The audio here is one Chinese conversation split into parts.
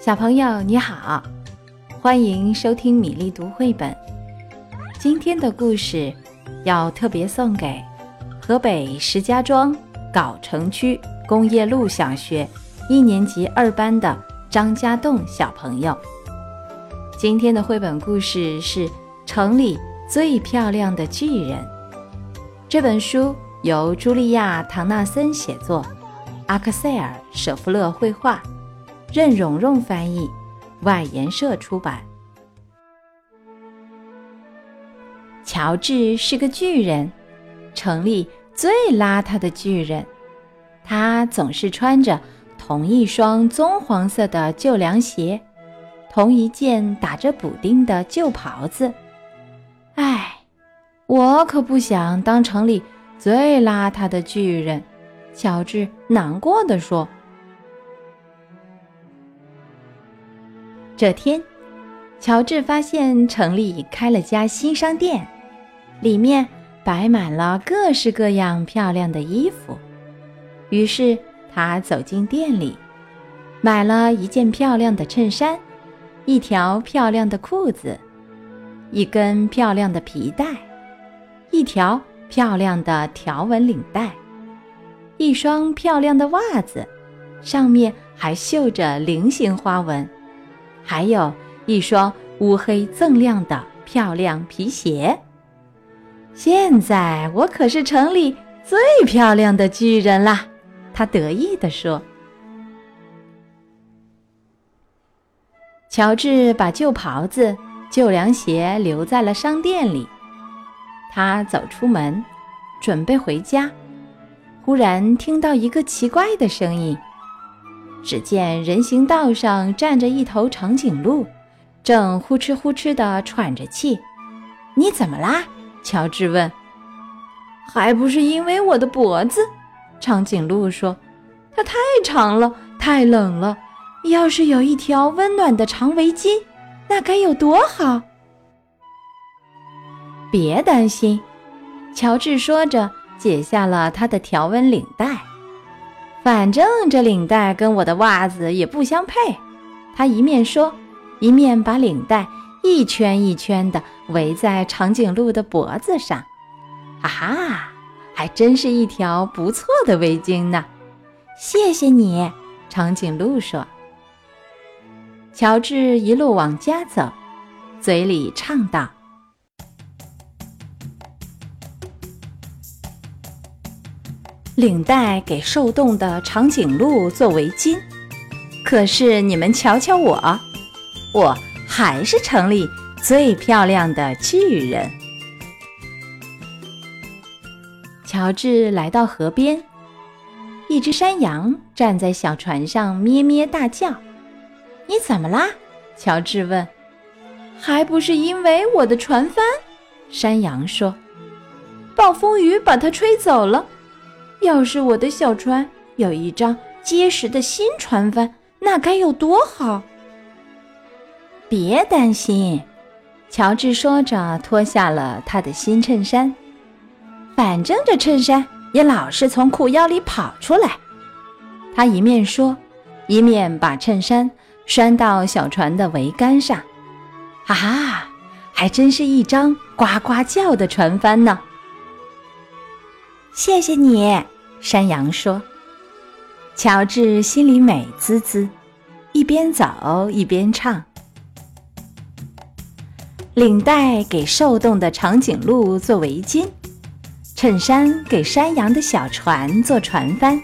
小朋友你好，欢迎收听米粒读绘本。今天的故事要特别送给河北石家庄藁城区工业路小学一年级二班的张家栋小朋友。今天的绘本故事是《城里最漂亮的巨人》。这本书由茱莉亚·唐纳森写作，阿克塞尔·舍夫勒绘画。任蓉蓉翻译，外研社出版。乔治是个巨人，城里最邋遢的巨人。他总是穿着同一双棕黄色的旧凉鞋，同一件打着补丁的旧袍子。唉，我可不想当城里最邋遢的巨人。乔治难过的说。这天，乔治发现城里开了家新商店，里面摆满了各式各样漂亮的衣服。于是他走进店里，买了一件漂亮的衬衫，一条漂亮的裤子，一根漂亮的皮带，一条漂亮的条纹领带，一双漂亮的袜子，上面还绣着菱形花纹。还有一双乌黑锃亮的漂亮皮鞋。现在我可是城里最漂亮的巨人啦！他得意地说。乔治把旧袍子、旧凉鞋留在了商店里。他走出门，准备回家，忽然听到一个奇怪的声音。只见人行道上站着一头长颈鹿，正呼哧呼哧地喘着气。“你怎么啦？”乔治问。“还不是因为我的脖子。”长颈鹿说，“它太长了，太冷了。要是有一条温暖的长围巾，那该有多好！”别担心，乔治说着，解下了他的条纹领带。反正这领带跟我的袜子也不相配，他一面说，一面把领带一圈一圈地围在长颈鹿的脖子上。哈哈，还真是一条不错的围巾呢！谢谢你，长颈鹿说。乔治一路往家走，嘴里唱道。领带给受冻的长颈鹿做围巾，可是你们瞧瞧我，我还是城里最漂亮的巨人。乔治来到河边，一只山羊站在小船上咩咩大叫：“你怎么啦？”乔治问。“还不是因为我的船帆。”山羊说，“暴风雨把它吹走了。”要是我的小船有一张结实的新船帆，那该有多好！别担心，乔治说着，脱下了他的新衬衫。反正这衬衫也老是从裤腰里跑出来。他一面说，一面把衬衫拴到小船的桅杆上。哈哈，还真是一张呱呱叫的船帆呢！谢谢你，山羊说。乔治心里美滋滋，一边走一边唱：“领带给受冻的长颈鹿做围巾，衬衫给山羊的小船做船帆。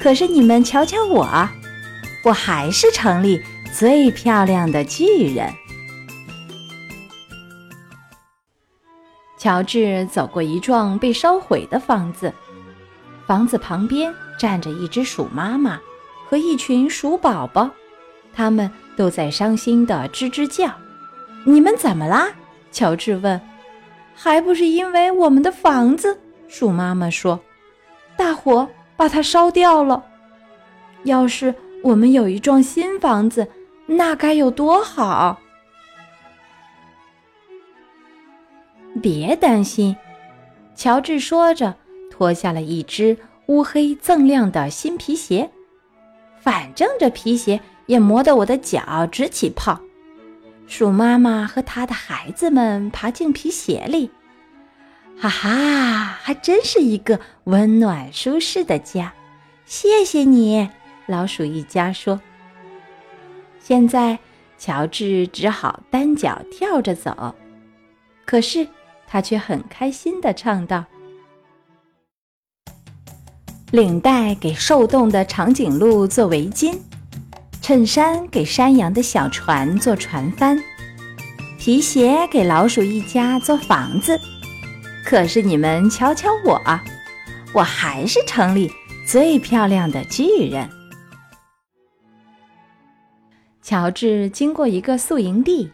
可是你们瞧瞧我，我还是城里最漂亮的巨人。”乔治走过一幢被烧毁的房子，房子旁边站着一只鼠妈妈和一群鼠宝宝，他们都在伤心的吱吱叫。“你们怎么啦？”乔治问。“还不是因为我们的房子。”鼠妈妈说，“大火把它烧掉了。要是我们有一幢新房子，那该有多好！”别担心，乔治说着，脱下了一只乌黑锃亮的新皮鞋。反正这皮鞋也磨得我的脚直起泡。鼠妈妈和她的孩子们爬进皮鞋里，哈哈，还真是一个温暖舒适的家。谢谢你，老鼠一家说。现在，乔治只好单脚跳着走，可是他却很开心地唱道：“领带给受冻的长颈鹿做围巾。”衬衫给山羊的小船做船帆，皮鞋给老鼠一家做房子。可是你们瞧瞧我，我还是城里最漂亮的巨人。乔治经过一个宿营地，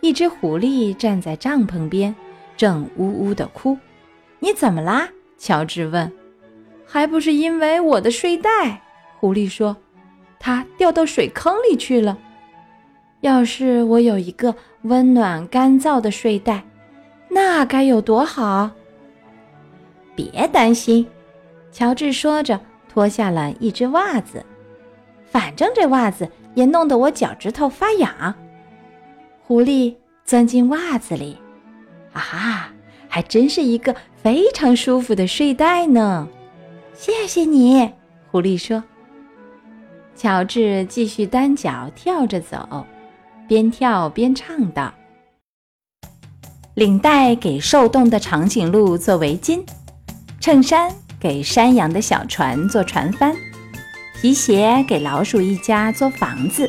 一只狐狸站在帐篷边，正呜呜地哭。“你怎么啦？”乔治问。“还不是因为我的睡袋。”狐狸说。它掉到水坑里去了。要是我有一个温暖干燥的睡袋，那该有多好！别担心，乔治说着，脱下了一只袜子。反正这袜子也弄得我脚趾头发痒。狐狸钻进袜子里，啊哈，还真是一个非常舒服的睡袋呢。谢谢你，狐狸说。乔治继续单脚跳着走，边跳边唱道：“领带给受冻的长颈鹿做围巾，衬衫给山羊的小船做船帆，皮鞋给老鼠一家做房子，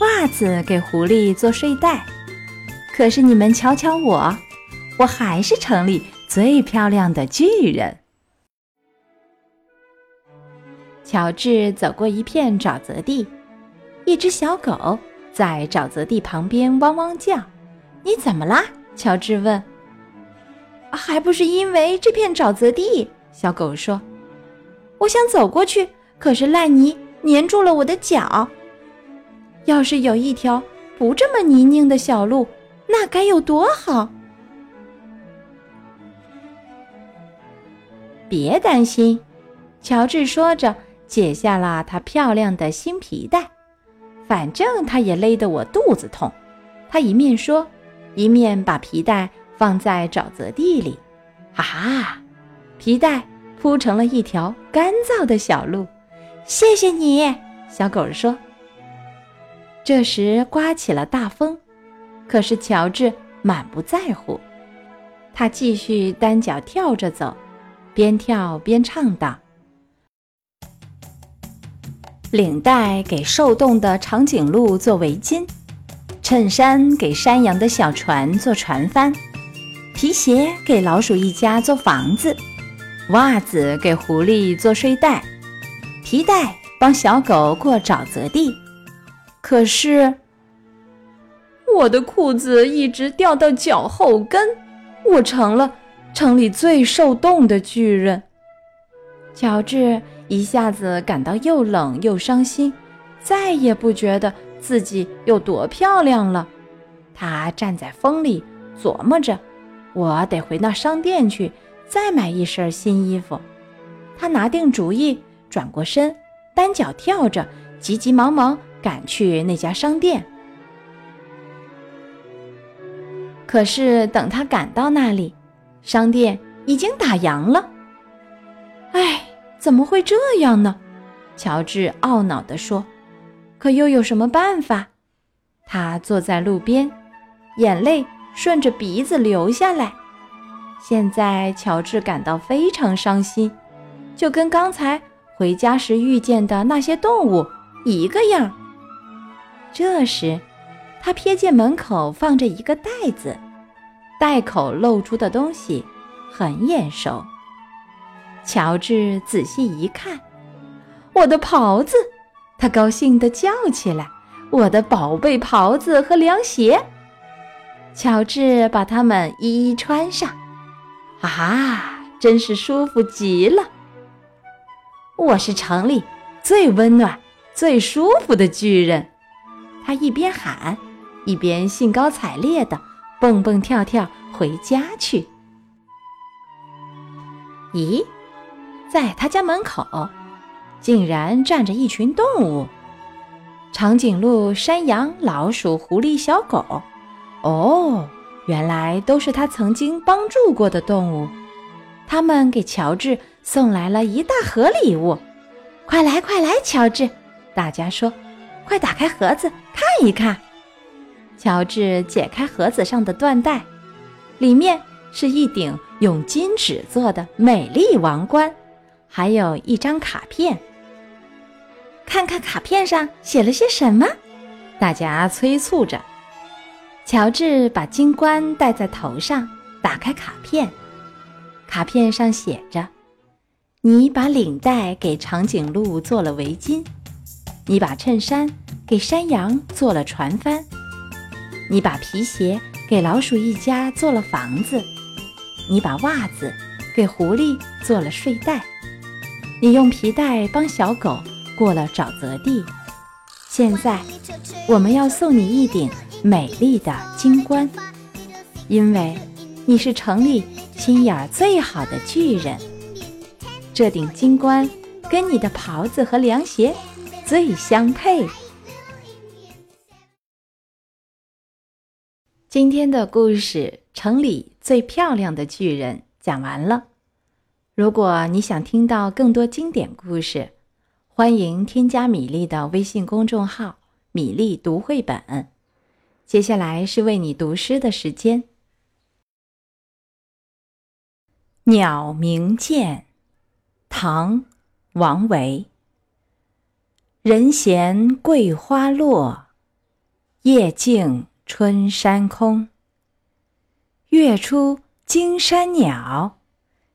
袜子给狐狸做睡袋。可是你们瞧瞧我，我还是城里最漂亮的巨人。”乔治走过一片沼泽地，一只小狗在沼泽地旁边汪汪叫。“你怎么啦？”乔治问。“还不是因为这片沼泽地。”小狗说。“我想走过去，可是烂泥粘住了我的脚。要是有一条不这么泥泞的小路，那该有多好！”别担心，乔治说着。解下了他漂亮的新皮带，反正他也勒得我肚子痛。他一面说，一面把皮带放在沼泽地里。哈哈，皮带铺成了一条干燥的小路。谢谢你，小狗说。这时刮起了大风，可是乔治满不在乎，他继续单脚跳着走，边跳边唱道。领带给受冻的长颈鹿做围巾，衬衫给山羊的小船做船帆，皮鞋给老鼠一家做房子，袜子给狐狸做睡袋，皮带帮小狗过沼泽地。可是我的裤子一直掉到脚后跟，我成了城里最受冻的巨人。乔治。一下子感到又冷又伤心，再也不觉得自己有多漂亮了。他站在风里琢磨着：“我得回那商店去，再买一身新衣服。”他拿定主意，转过身，单脚跳着，急急忙忙赶去那家商店。可是等他赶到那里，商店已经打烊了。唉。怎么会这样呢？乔治懊恼地说。可又有什么办法？他坐在路边，眼泪顺着鼻子流下来。现在乔治感到非常伤心，就跟刚才回家时遇见的那些动物一个样。这时，他瞥见门口放着一个袋子，袋口露出的东西很眼熟。乔治仔细一看，我的袍子！他高兴地叫起来：“我的宝贝袍子和凉鞋！”乔治把它们一一穿上，哈哈，真是舒服极了！我是城里最温暖、最舒服的巨人。他一边喊，一边兴高采烈地蹦蹦跳跳回家去。咦？在他家门口，竟然站着一群动物。长颈鹿、山羊、老鼠、狐狸、小狗。哦，原来都是他曾经帮助过的动物。他们给乔治送来了一大盒礼物。快来，快来，乔治！大家说：“快打开盒子看一看。”乔治解开盒子上的缎带，里面是一顶用金纸做的美丽王冠，还有一张卡片。看看卡片上写了些什么？大家催促着。乔治把金冠戴在头上，打开卡片，卡片上写着：“你把领带给长颈鹿做了围巾，你把衬衫给山羊做了船帆。”你把皮鞋给老鼠一家做了房子，你把袜子给狐狸做了睡袋，你用皮带帮小狗过了沼泽地。现在，我们要送你一顶美丽的金冠，因为你是城里心眼最好的巨人。这顶金冠跟你的袍子和凉鞋最相配。今天的故事《城里最漂亮的巨人》讲完了。如果你想听到更多经典故事，欢迎添加米粒的微信公众号“米粒读绘本”。接下来是为你读诗的时间，《鸟鸣涧》唐·王维。人闲桂花落，夜静。春山空，月出惊山鸟，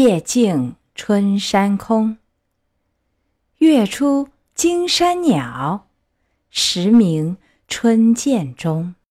夜静春山空。月出惊山鸟，时鸣春涧中。